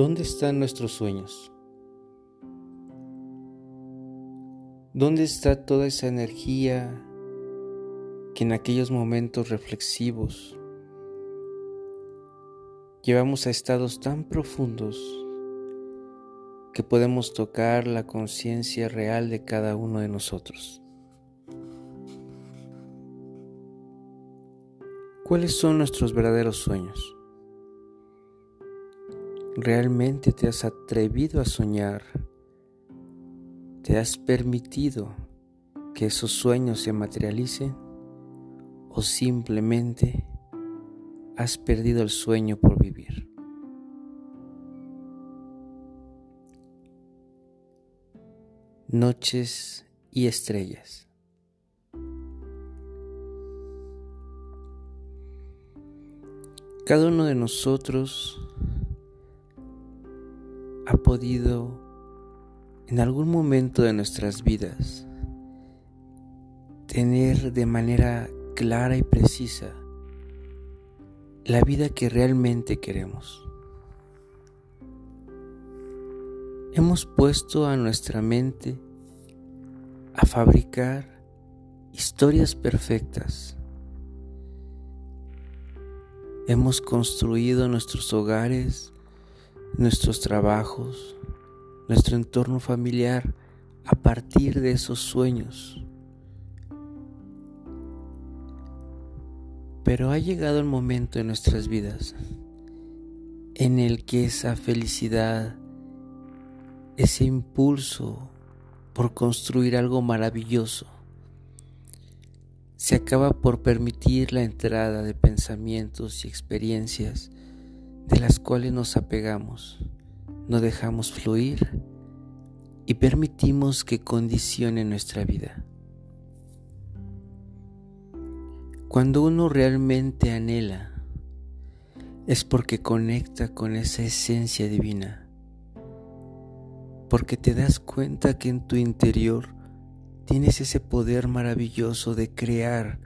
¿Dónde están nuestros sueños? ¿Dónde está toda esa energía que en aquellos momentos reflexivos llevamos a estados tan profundos que podemos tocar la conciencia real de cada uno de nosotros? ¿Cuáles son nuestros verdaderos sueños? ¿Realmente te has atrevido a soñar? ¿Te has permitido que esos sueños se materialicen? ¿O simplemente has perdido el sueño por vivir? Noches y estrellas. Cada uno de nosotros podido en algún momento de nuestras vidas tener de manera clara y precisa la vida que realmente queremos. Hemos puesto a nuestra mente a fabricar historias perfectas. Hemos construido nuestros hogares nuestros trabajos, nuestro entorno familiar a partir de esos sueños. Pero ha llegado el momento en nuestras vidas en el que esa felicidad, ese impulso por construir algo maravilloso, se acaba por permitir la entrada de pensamientos y experiencias de las cuales nos apegamos, no dejamos fluir y permitimos que condicione nuestra vida. Cuando uno realmente anhela, es porque conecta con esa esencia divina, porque te das cuenta que en tu interior tienes ese poder maravilloso de crear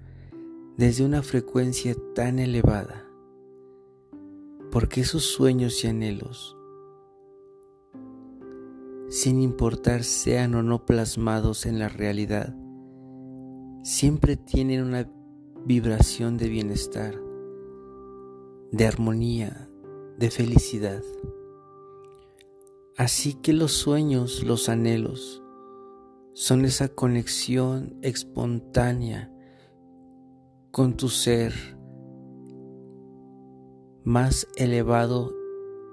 desde una frecuencia tan elevada porque esos sueños y anhelos, sin importar sean o no plasmados en la realidad, siempre tienen una vibración de bienestar, de armonía, de felicidad. Así que los sueños, los anhelos, son esa conexión espontánea con tu ser, más elevado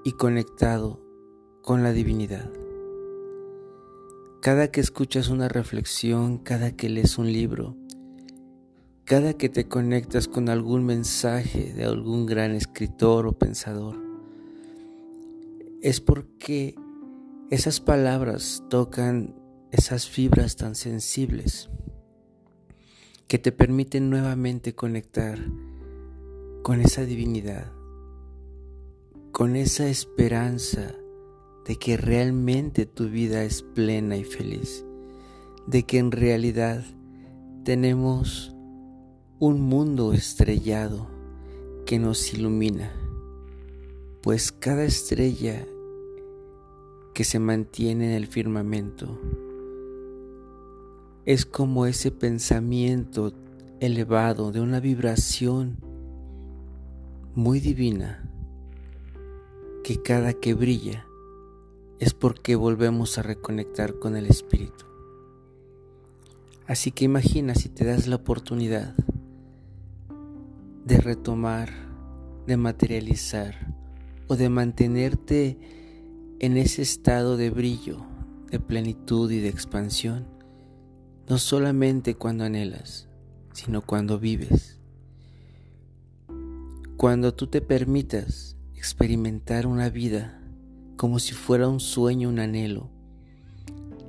y conectado con la divinidad. Cada que escuchas una reflexión, cada que lees un libro, cada que te conectas con algún mensaje de algún gran escritor o pensador, es porque esas palabras tocan esas fibras tan sensibles que te permiten nuevamente conectar con esa divinidad con esa esperanza de que realmente tu vida es plena y feliz, de que en realidad tenemos un mundo estrellado que nos ilumina, pues cada estrella que se mantiene en el firmamento es como ese pensamiento elevado de una vibración muy divina que cada que brilla es porque volvemos a reconectar con el Espíritu. Así que imagina si te das la oportunidad de retomar, de materializar o de mantenerte en ese estado de brillo, de plenitud y de expansión, no solamente cuando anhelas, sino cuando vives. Cuando tú te permitas experimentar una vida como si fuera un sueño, un anhelo.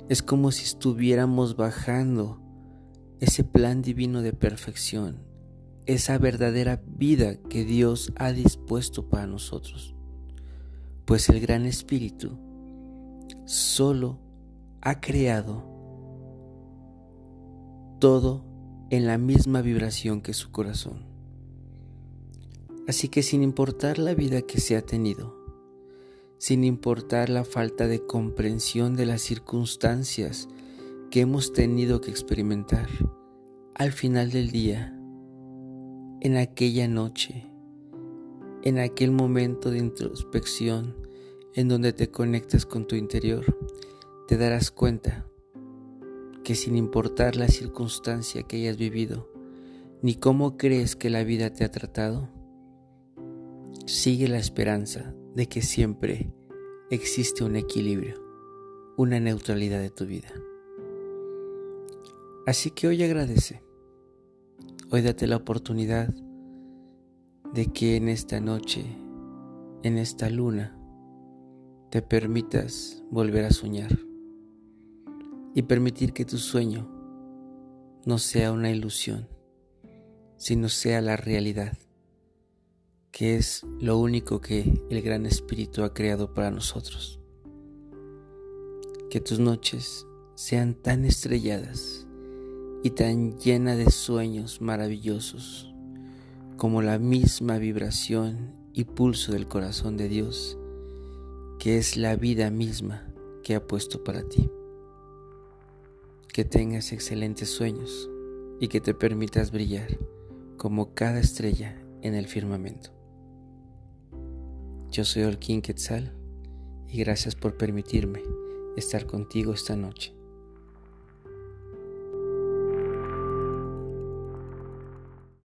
Es como si estuviéramos bajando ese plan divino de perfección, esa verdadera vida que Dios ha dispuesto para nosotros. Pues el Gran Espíritu solo ha creado todo en la misma vibración que su corazón. Así que sin importar la vida que se ha tenido, sin importar la falta de comprensión de las circunstancias que hemos tenido que experimentar. Al final del día, en aquella noche, en aquel momento de introspección en donde te conectas con tu interior, te darás cuenta que sin importar la circunstancia que hayas vivido, ni cómo crees que la vida te ha tratado, sigue la esperanza de que siempre existe un equilibrio, una neutralidad de tu vida. Así que hoy agradece, hoy date la oportunidad de que en esta noche, en esta luna, te permitas volver a soñar y permitir que tu sueño no sea una ilusión, sino sea la realidad, que es lo único que el Gran Espíritu ha creado para nosotros. Que tus noches sean tan estrelladas y tan llenas de sueños maravillosos como la misma vibración y pulso del corazón de Dios, que es la vida misma que ha puesto para ti que tengas excelentes sueños y que te permitas brillar como cada estrella en el firmamento. Yo soy Olkin Quetzal y gracias por permitirme estar contigo esta noche.